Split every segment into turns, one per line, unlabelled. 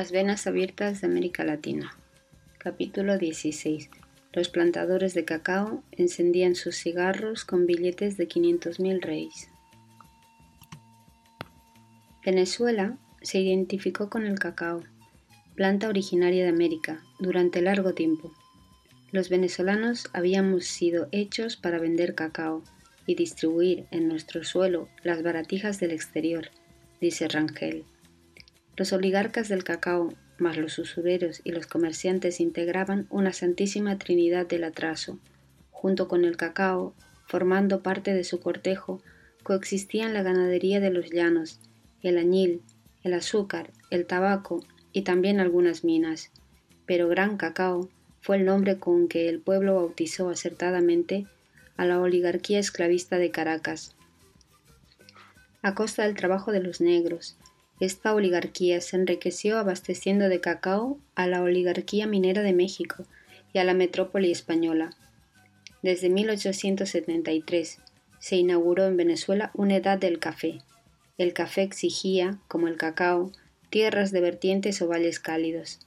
Las venas abiertas de América Latina. Capítulo 16. Los plantadores de cacao encendían sus cigarros con billetes de 500.000 reyes. Venezuela se identificó con el cacao, planta originaria de América, durante largo tiempo. Los venezolanos habíamos sido hechos para vender cacao y distribuir en nuestro suelo las baratijas del exterior, dice Rangel. Los oligarcas del cacao, más los usureros y los comerciantes integraban una santísima trinidad del atraso. Junto con el cacao, formando parte de su cortejo, coexistían la ganadería de los llanos, el añil, el azúcar, el tabaco y también algunas minas. Pero Gran Cacao fue el nombre con que el pueblo bautizó acertadamente a la oligarquía esclavista de Caracas. A costa del trabajo de los negros, esta oligarquía se enriqueció abasteciendo de cacao a la oligarquía minera de México y a la metrópoli española. Desde 1873 se inauguró en Venezuela una edad del café. El café exigía, como el cacao, tierras de vertientes o valles cálidos.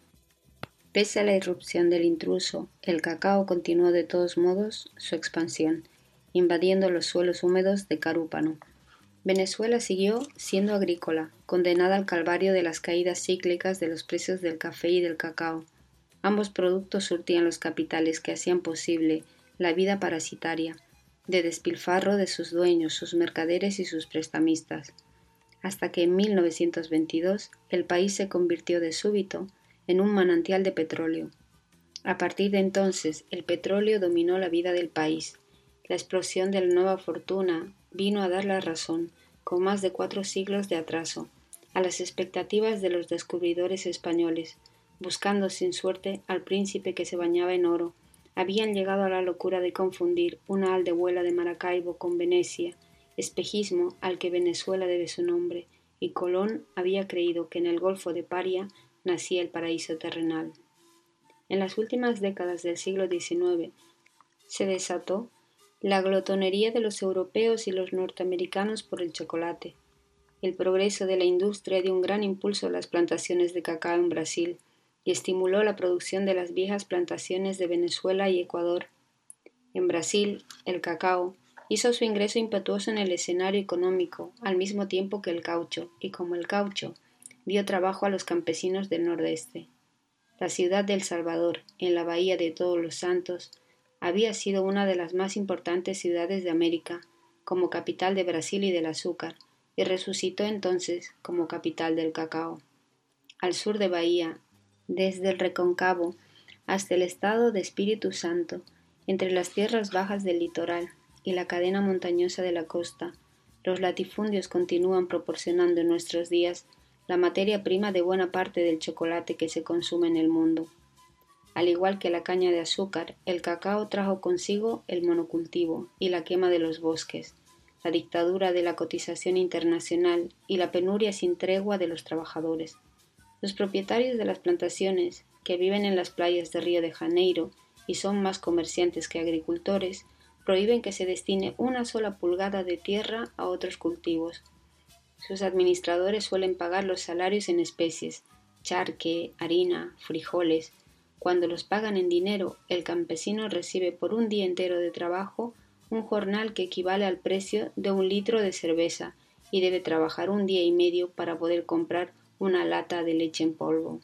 Pese a la irrupción del intruso, el cacao continuó de todos modos su expansión, invadiendo los suelos húmedos de Carúpano, Venezuela siguió siendo agrícola, condenada al calvario de las caídas cíclicas de los precios del café y del cacao. Ambos productos surtían los capitales que hacían posible la vida parasitaria, de despilfarro de sus dueños, sus mercaderes y sus prestamistas, hasta que en 1922 el país se convirtió de súbito en un manantial de petróleo. A partir de entonces el petróleo dominó la vida del país. La explosión de la nueva fortuna vino a dar la razón, con más de cuatro siglos de atraso, a las expectativas de los descubridores españoles, buscando sin suerte al príncipe que se bañaba en oro, habían llegado a la locura de confundir una aldehuela de Maracaibo con Venecia, espejismo al que Venezuela debe su nombre, y Colón había creído que en el Golfo de Paria nacía el paraíso terrenal. En las últimas décadas del siglo XIX se desató la glotonería de los europeos y los norteamericanos por el chocolate. El progreso de la industria dio un gran impulso a las plantaciones de cacao en Brasil y estimuló la producción de las viejas plantaciones de Venezuela y Ecuador. En Brasil, el cacao hizo su ingreso impetuoso en el escenario económico, al mismo tiempo que el caucho, y como el caucho, dio trabajo a los campesinos del nordeste. La ciudad de El Salvador, en la bahía de Todos los Santos, había sido una de las más importantes ciudades de América, como capital de Brasil y del azúcar, y resucitó entonces como capital del cacao. Al sur de Bahía, desde el Reconcavo hasta el estado de Espíritu Santo, entre las tierras bajas del litoral y la cadena montañosa de la costa, los latifundios continúan proporcionando en nuestros días la materia prima de buena parte del chocolate que se consume en el mundo. Al igual que la caña de azúcar, el cacao trajo consigo el monocultivo y la quema de los bosques, la dictadura de la cotización internacional y la penuria sin tregua de los trabajadores. Los propietarios de las plantaciones, que viven en las playas de Río de Janeiro y son más comerciantes que agricultores, prohíben que se destine una sola pulgada de tierra a otros cultivos. Sus administradores suelen pagar los salarios en especies, charque, harina, frijoles, cuando los pagan en dinero, el campesino recibe por un día entero de trabajo un jornal que equivale al precio de un litro de cerveza y debe trabajar un día y medio para poder comprar una lata de leche en polvo.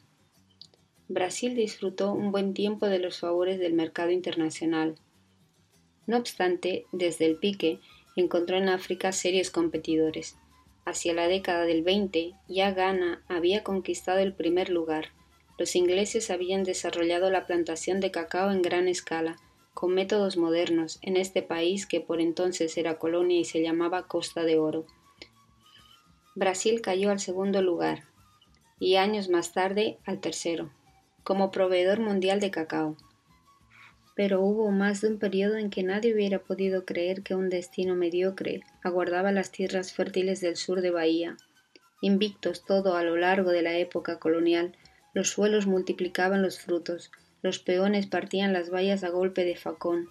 Brasil disfrutó un buen tiempo de los favores del mercado internacional. No obstante, desde el pique encontró en África serios competidores. Hacia la década del 20 ya Ghana había conquistado el primer lugar los ingleses habían desarrollado la plantación de cacao en gran escala, con métodos modernos, en este país que por entonces era colonia y se llamaba Costa de Oro. Brasil cayó al segundo lugar y años más tarde al tercero, como proveedor mundial de cacao. Pero hubo más de un periodo en que nadie hubiera podido creer que un destino mediocre aguardaba las tierras fértiles del sur de Bahía. Invictos todo a lo largo de la época colonial, los suelos multiplicaban los frutos, los peones partían las bayas a golpe de facón,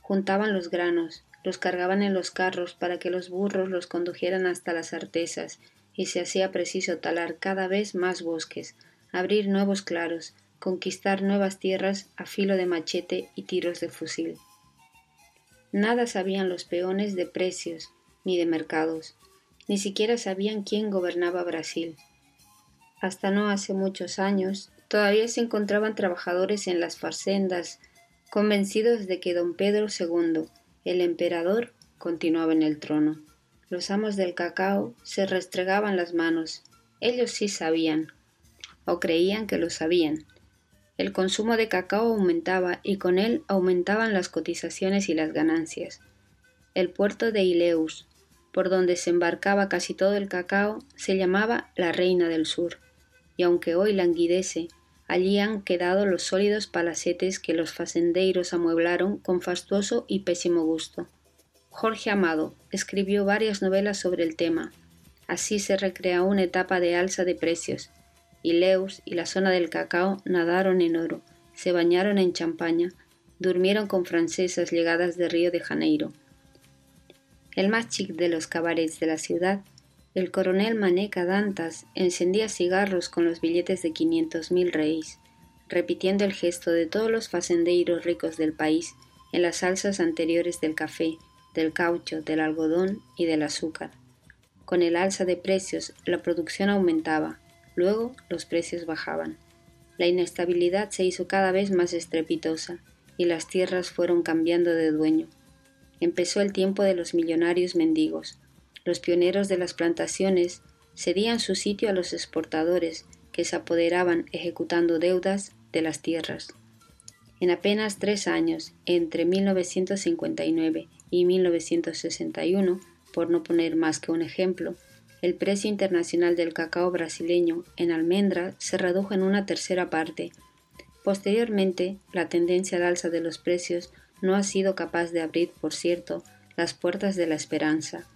juntaban los granos, los cargaban en los carros para que los burros los condujeran hasta las artesas, y se hacía preciso talar cada vez más bosques, abrir nuevos claros, conquistar nuevas tierras a filo de machete y tiros de fusil. Nada sabían los peones de precios ni de mercados, ni siquiera sabían quién gobernaba Brasil. Hasta no hace muchos años, todavía se encontraban trabajadores en las facendas, convencidos de que don Pedro II, el emperador, continuaba en el trono. Los amos del cacao se restregaban las manos. Ellos sí sabían, o creían que lo sabían. El consumo de cacao aumentaba y con él aumentaban las cotizaciones y las ganancias. El puerto de Ileus, por donde se embarcaba casi todo el cacao, se llamaba la Reina del Sur y aunque hoy languidece, allí han quedado los sólidos palacetes que los facendeiros amueblaron con fastuoso y pésimo gusto. Jorge Amado escribió varias novelas sobre el tema. Así se recrea una etapa de alza de precios, y Leus y la zona del cacao nadaron en oro, se bañaron en champaña, durmieron con francesas llegadas de Río de Janeiro. El más chic de los cabarets de la ciudad el coronel Maneca Dantas encendía cigarros con los billetes de quinientos mil reis, repitiendo el gesto de todos los facendeiros ricos del país en las salsas anteriores del café, del caucho, del algodón y del azúcar. Con el alza de precios, la producción aumentaba, luego los precios bajaban. La inestabilidad se hizo cada vez más estrepitosa y las tierras fueron cambiando de dueño. Empezó el tiempo de los millonarios mendigos, los pioneros de las plantaciones cedían su sitio a los exportadores que se apoderaban ejecutando deudas de las tierras. En apenas tres años, entre 1959 y 1961, por no poner más que un ejemplo, el precio internacional del cacao brasileño en almendra se redujo en una tercera parte. Posteriormente, la tendencia al alza de los precios no ha sido capaz de abrir, por cierto, las puertas de la esperanza.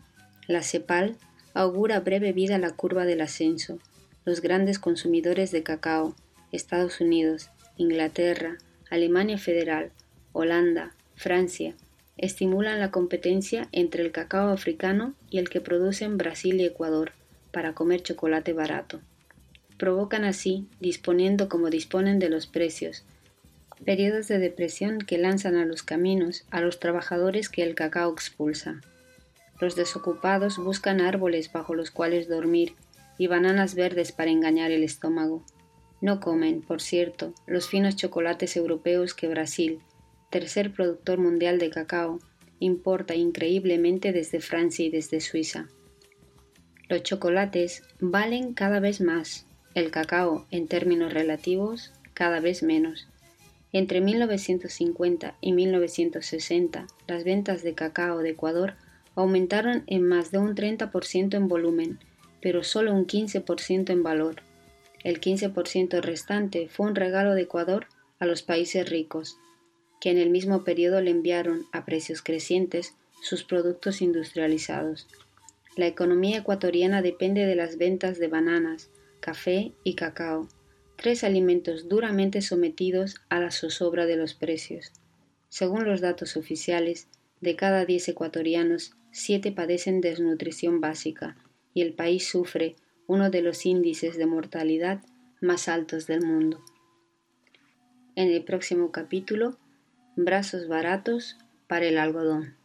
La CEPAL augura breve vida a la curva del ascenso. Los grandes consumidores de cacao, Estados Unidos, Inglaterra, Alemania Federal, Holanda, Francia, estimulan la competencia entre el cacao africano y el que producen Brasil y Ecuador para comer chocolate barato. Provocan así, disponiendo como disponen de los precios, periodos de depresión que lanzan a los caminos a los trabajadores que el cacao expulsa. Los desocupados buscan árboles bajo los cuales dormir y bananas verdes para engañar el estómago. No comen, por cierto, los finos chocolates europeos que Brasil, tercer productor mundial de cacao, importa increíblemente desde Francia y desde Suiza. Los chocolates valen cada vez más, el cacao, en términos relativos, cada vez menos. Entre 1950 y 1960, las ventas de cacao de Ecuador aumentaron en más de un 30% en volumen, pero solo un 15% en valor. El 15% restante fue un regalo de Ecuador a los países ricos, que en el mismo periodo le enviaron a precios crecientes sus productos industrializados. La economía ecuatoriana depende de las ventas de bananas, café y cacao, tres alimentos duramente sometidos a la zozobra de los precios. Según los datos oficiales, de cada diez ecuatorianos, siete padecen desnutrición básica y el país sufre uno de los índices de mortalidad más altos del mundo. En el próximo capítulo, brazos baratos para el algodón.